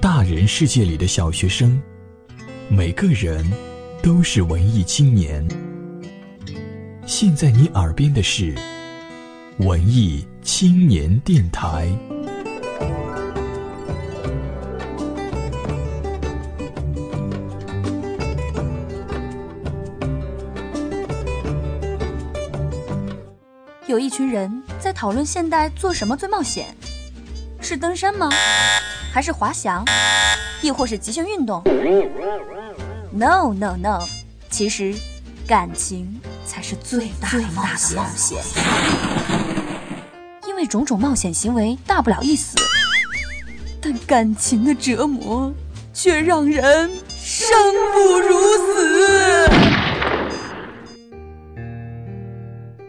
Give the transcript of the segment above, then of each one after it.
大人世界里的小学生，每个人都是文艺青年。现在你耳边的是文艺青年电台。有一群人在讨论现代做什么最冒险，是登山吗？还是滑翔？亦或是极限运动？No No No，其实感情才是最大的冒险。因为种种冒险行为大不了一死，但感情的折磨却让人生不如死。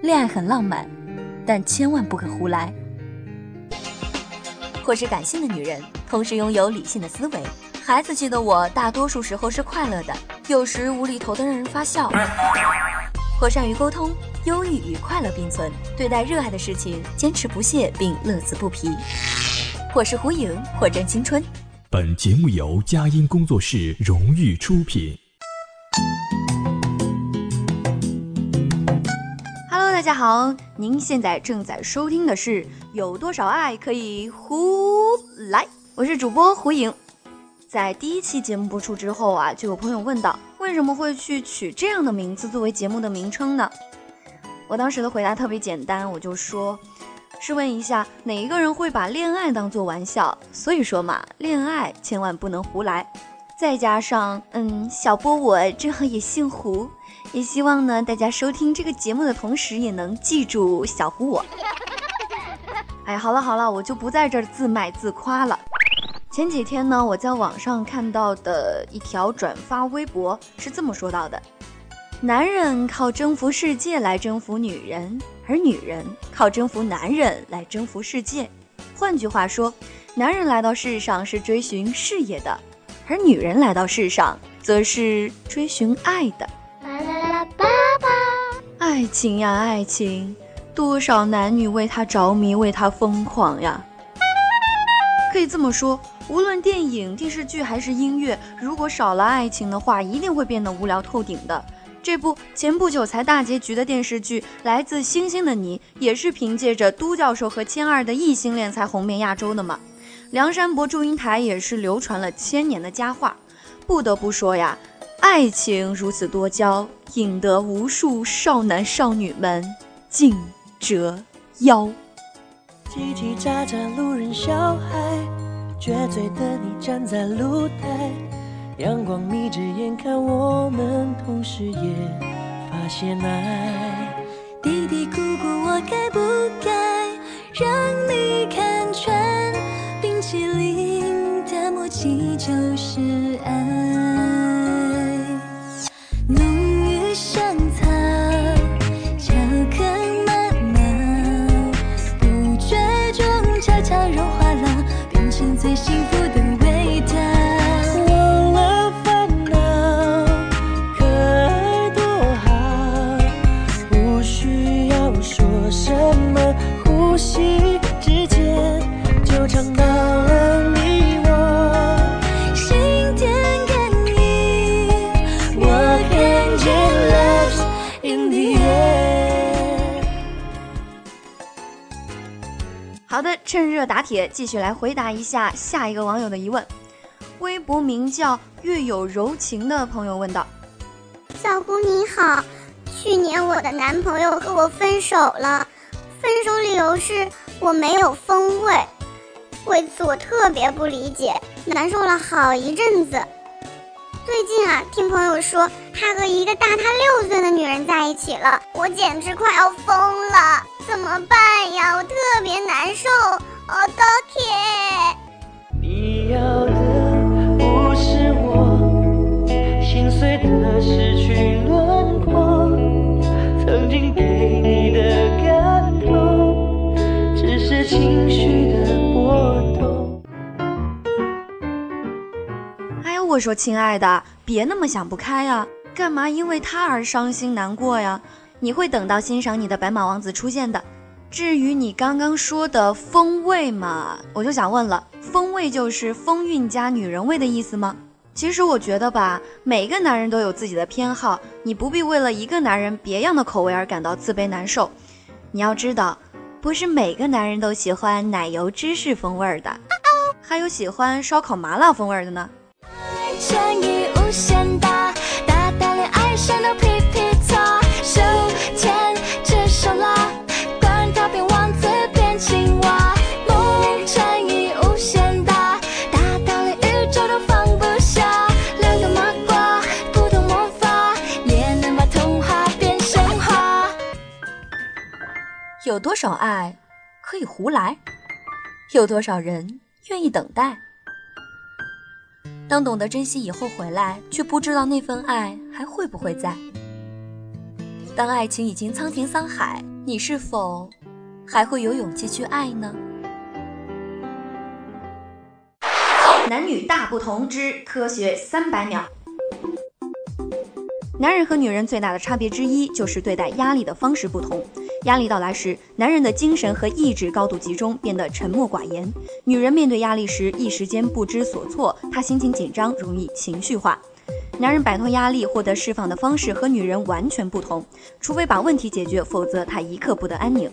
恋爱很浪漫，但千万不可胡来。或是感性的女人，同时拥有理性的思维。孩子气的我，大多数时候是快乐的，有时无厘头的让人发笑。或善于沟通，忧郁与快乐并存，对待热爱的事情坚持不懈并乐此不疲。我是胡颖，或真青春。本节目由佳音工作室荣誉出品。大家好，您现在正在收听的是《有多少爱可以胡来》，我是主播胡颖。在第一期节目播出之后啊，就有朋友问到，为什么会去取这样的名字作为节目的名称呢？我当时的回答特别简单，我就说，试问一下，哪一个人会把恋爱当做玩笑？所以说嘛，恋爱千万不能胡来。再加上，嗯，小波我正好也姓胡。也希望呢，大家收听这个节目的同时，也能记住小胡我。哎，好了好了，我就不在这儿自卖自夸了。前几天呢，我在网上看到的一条转发微博是这么说到的：男人靠征服世界来征服女人，而女人靠征服男人来征服世界。换句话说，男人来到世上是追寻事业的，而女人来到世上则是追寻爱的。爱情呀，爱情，多少男女为他着迷，为他疯狂呀！可以这么说，无论电影、电视剧还是音乐，如果少了爱情的话，一定会变得无聊透顶的。这部前不久才大结局的电视剧《来自星星的你》，也是凭借着都教授和千二的异性恋才红遍亚洲的嘛。梁山伯祝英台也是流传了千年的佳话。不得不说呀。爱情如此多娇，引得无数少男少女们竞折腰。叽叽喳喳路人小孩，撅嘴的你站在露台，阳光眯着眼看我们，同时也发现爱。嘀嘀咕咕，我该不该让你看穿，冰淇淋的默契就是爱。趁热打铁，继续来回答一下下一个网友的疑问。微博名叫“月有柔情”的朋友问道：“小姑你好，去年我的男朋友和我分手了，分手理由是我没有风味，为此我特别不理解，难受了好一阵子。最近啊，听朋友说他和一个大他六岁的女人在一起了，我简直快要疯了。”怎么办呀？我特别难受，哦，高铁。你要的不是我，心碎的失去轮廓，曾经我说亲爱的，别那么想不开呀，干嘛因为他而伤心难过呀？你会等到欣赏你的白马王子出现的。至于你刚刚说的风味嘛，我就想问了，风味就是风韵加女人味的意思吗？其实我觉得吧，每个男人都有自己的偏好，你不必为了一个男人别样的口味而感到自卑难受。你要知道，不是每个男人都喜欢奶油芝士风味的，还有喜欢烧烤麻辣风味的呢。春意无限大大到连爱神都皮皮挫手牵着手啦管他变王子变青蛙梦乘以无限大大到连宇宙都放不下两个麻瓜不懂魔法也能把童话变神话有多少爱可以胡来？有多少人愿意等待？当懂得珍惜以后回来，却不知道那份爱还会不会在。当爱情已经沧田桑海，你是否还会有勇气去爱呢？男女大不同之科学三百秒。男人和女人最大的差别之一，就是对待压力的方式不同。压力到来时，男人的精神和意志高度集中，变得沉默寡言；女人面对压力时，一时间不知所措，她心情紧张，容易情绪化。男人摆脱压力、获得释放的方式和女人完全不同，除非把问题解决，否则他一刻不得安宁。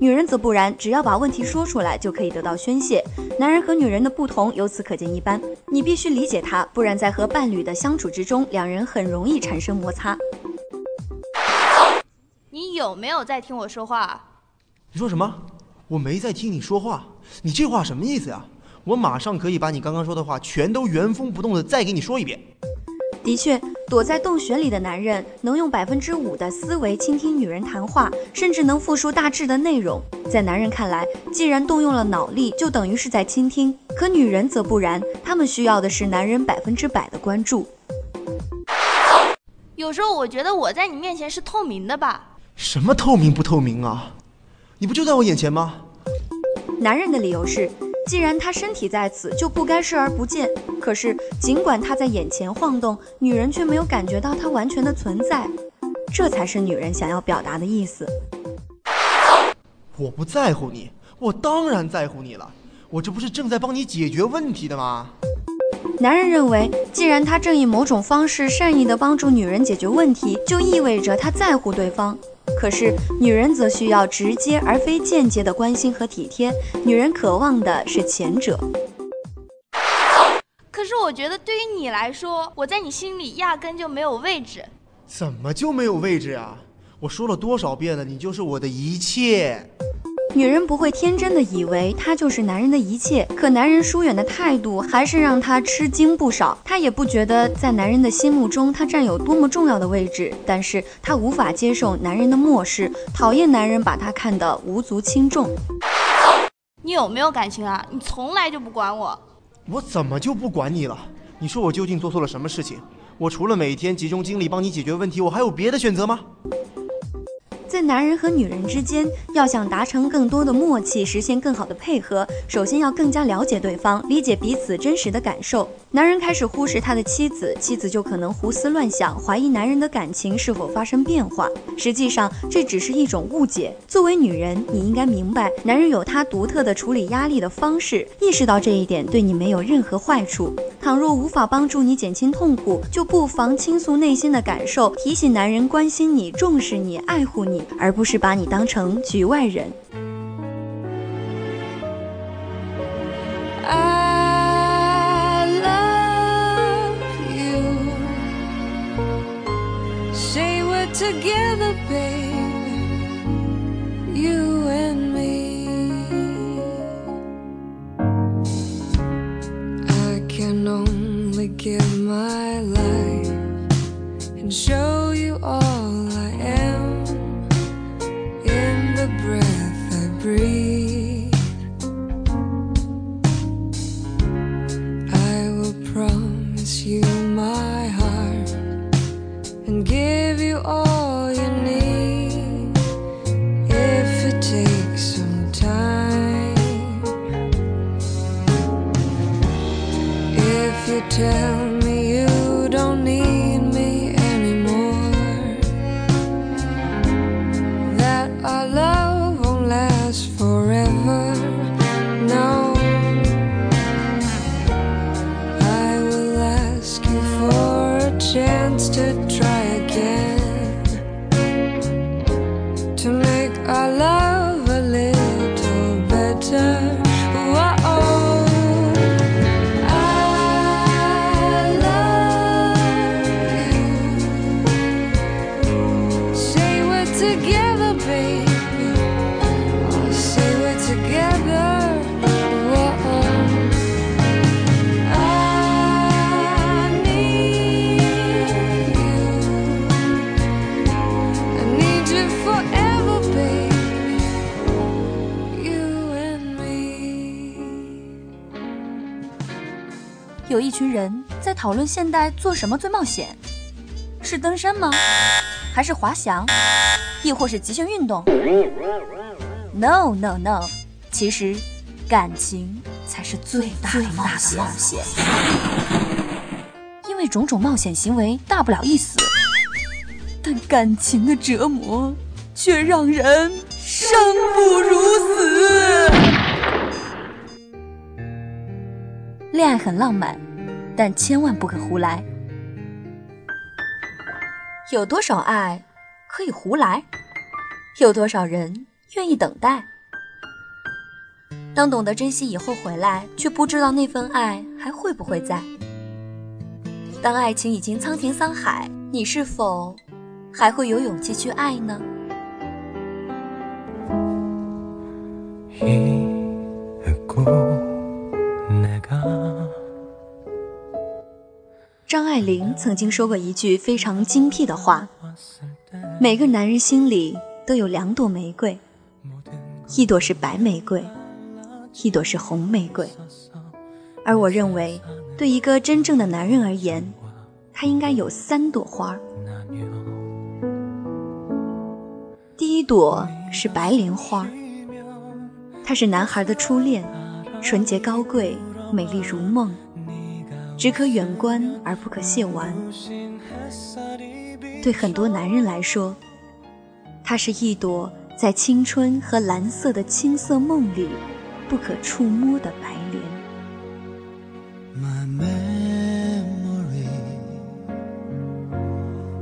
女人则不然，只要把问题说出来，就可以得到宣泄。男人和女人的不同由此可见一斑，你必须理解他，不然在和伴侣的相处之中，两人很容易产生摩擦。你有没有在听我说话？你说什么？我没在听你说话。你这话什么意思呀？我马上可以把你刚刚说的话全都原封不动的再给你说一遍。的确，躲在洞穴里的男人能用百分之五的思维倾听女人谈话，甚至能复述大致的内容。在男人看来，既然动用了脑力，就等于是在倾听。可女人则不然，她们需要的是男人百分之百的关注。有时候我觉得我在你面前是透明的吧。什么透明不透明啊？你不就在我眼前吗？男人的理由是，既然他身体在此，就不该视而不见。可是尽管他在眼前晃动，女人却没有感觉到他完全的存在。这才是女人想要表达的意思。我不在乎你，我当然在乎你了。我这不是正在帮你解决问题的吗？男人认为，既然他正以某种方式善意地帮助女人解决问题，就意味着他在乎对方。可是，女人则需要直接而非间接的关心和体贴。女人渴望的是前者。可是，我觉得对于你来说，我在你心里压根就没有位置。怎么就没有位置啊？我说了多少遍了，你就是我的一切。女人不会天真的以为他就是男人的一切，可男人疏远的态度还是让她吃惊不少。她也不觉得在男人的心目中他占有多么重要的位置，但是她无法接受男人的漠视，讨厌男人把她看得无足轻重。你有没有感情啊？你从来就不管我。我怎么就不管你了？你说我究竟做错了什么事情？我除了每天集中精力帮你解决问题，我还有别的选择吗？在男人和女人之间，要想达成更多的默契，实现更好的配合，首先要更加了解对方，理解彼此真实的感受。男人开始忽视他的妻子，妻子就可能胡思乱想，怀疑男人的感情是否发生变化。实际上，这只是一种误解。作为女人，你应该明白，男人有他独特的处理压力的方式，意识到这一点对你没有任何坏处。倘若无法帮助你减轻痛苦，就不妨倾诉内心的感受，提醒男人关心你、重视你、爱护你。而不是把你当成局外人。and show you all I am in the breath I breathe. 一群人在讨论现代做什么最冒险，是登山吗？还是滑翔？亦或是极限运动？No No No，其实感情才是最大的冒险。因为种种冒险行为大不了一死，但感情的折磨却让人生不如死。恋爱很浪漫，但千万不可胡来。有多少爱可以胡来？有多少人愿意等待？当懂得珍惜以后回来，却不知道那份爱还会不会在。当爱情已经苍天桑海，你是否还会有勇气去爱呢？张爱玲曾经说过一句非常精辟的话：每个男人心里都有两朵玫瑰，一朵是白玫瑰，一朵是红玫瑰。而我认为。对一个真正的男人而言，他应该有三朵花。第一朵是白莲花，她是男孩的初恋，纯洁高贵，美丽如梦，只可远观而不可亵玩。对很多男人来说，它是一朵在青春和蓝色的青涩梦里不可触摸的白莲。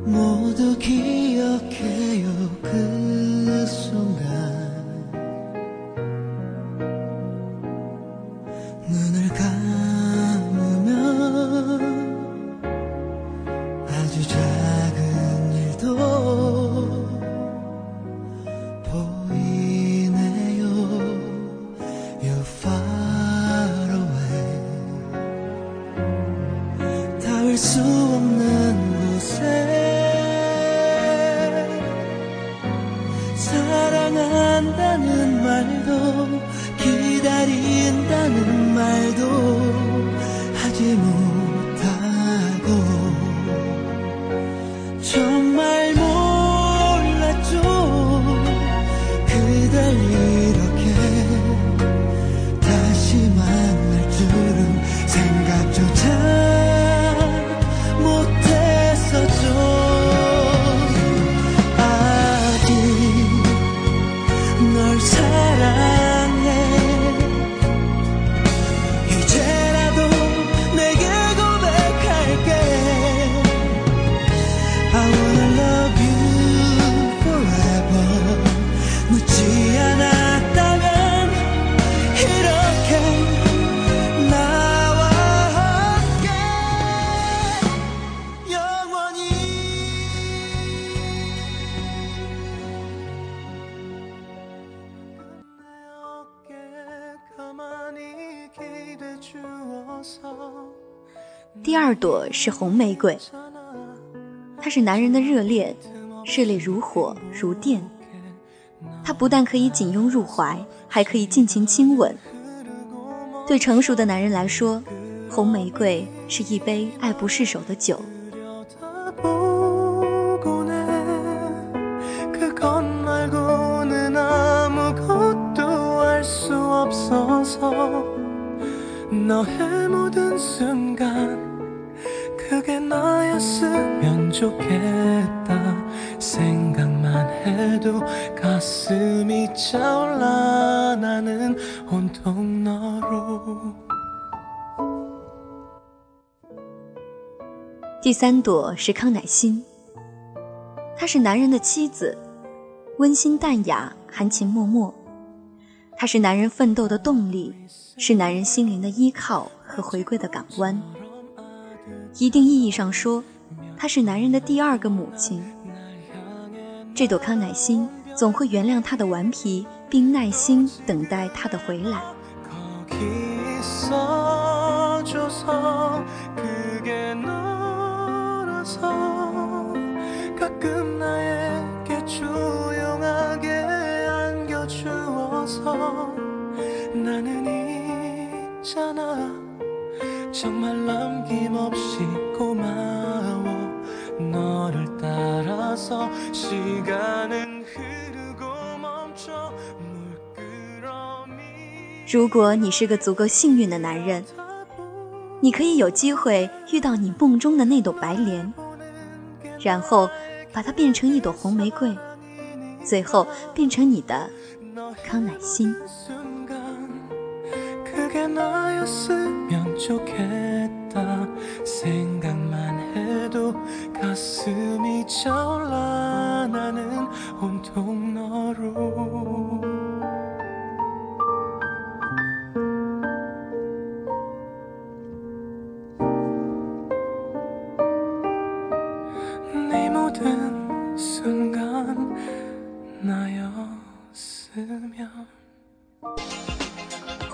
모두 기억해요 我。第二朵是红玫瑰，它是男人的热恋，热烈如火如电。它不但可以紧拥入怀，还可以尽情亲吻。对成熟的男人来说，红玫瑰是一杯爱不释手的酒。 보곤 해. 그것 말고는 아무것도 알 수 없어서 너의 모든 순간 그 게 나였으면 좋겠다 생각만 해도 가슴이 차올라 나는 온통 너로 第三朵是康乃馨，她是男人的妻子，温馨淡雅，含情脉脉。她是男人奋斗的动力，是男人心灵的依靠和回归的港湾。 一定意义上说，她是男人的第二个母亲。这朵康乃馨总会原谅他的顽皮，并耐心等待他的回来。거기 있어줘서 그게 너라서 가끔 나에게 조용하게 안겨주어서 나는 있잖아 如果你是个足够幸运的男人，你可以有机会遇到你梦中的那朵白莲，然后把它变成一朵红玫瑰，最后变成你的康乃馨。 좋겠다. 생각만 해도 가슴이 절라 나는 온통 너로.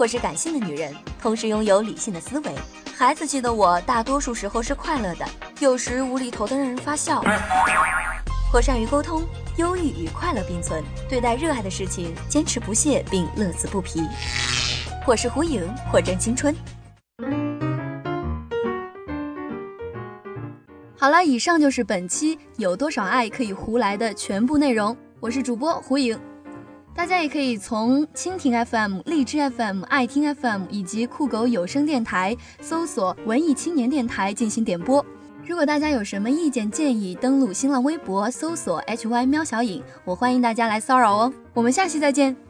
或是感性的女人，同时拥有理性的思维。孩子气的我，大多数时候是快乐的，有时无厘头的让人发笑。或善于沟通，忧郁与快乐并存，对待热爱的事情坚持不懈并乐此不疲。我是胡颖，或正青春。好了，以上就是本期有多少爱可以胡来的全部内容。我是主播胡颖。大家也可以从蜻蜓 FM、荔枝 FM、爱听 FM 以及酷狗有声电台搜索“文艺青年电台”进行点播。如果大家有什么意见建议，登录新浪微博搜索 “hy 喵小影”，我欢迎大家来骚扰哦。我们下期再见。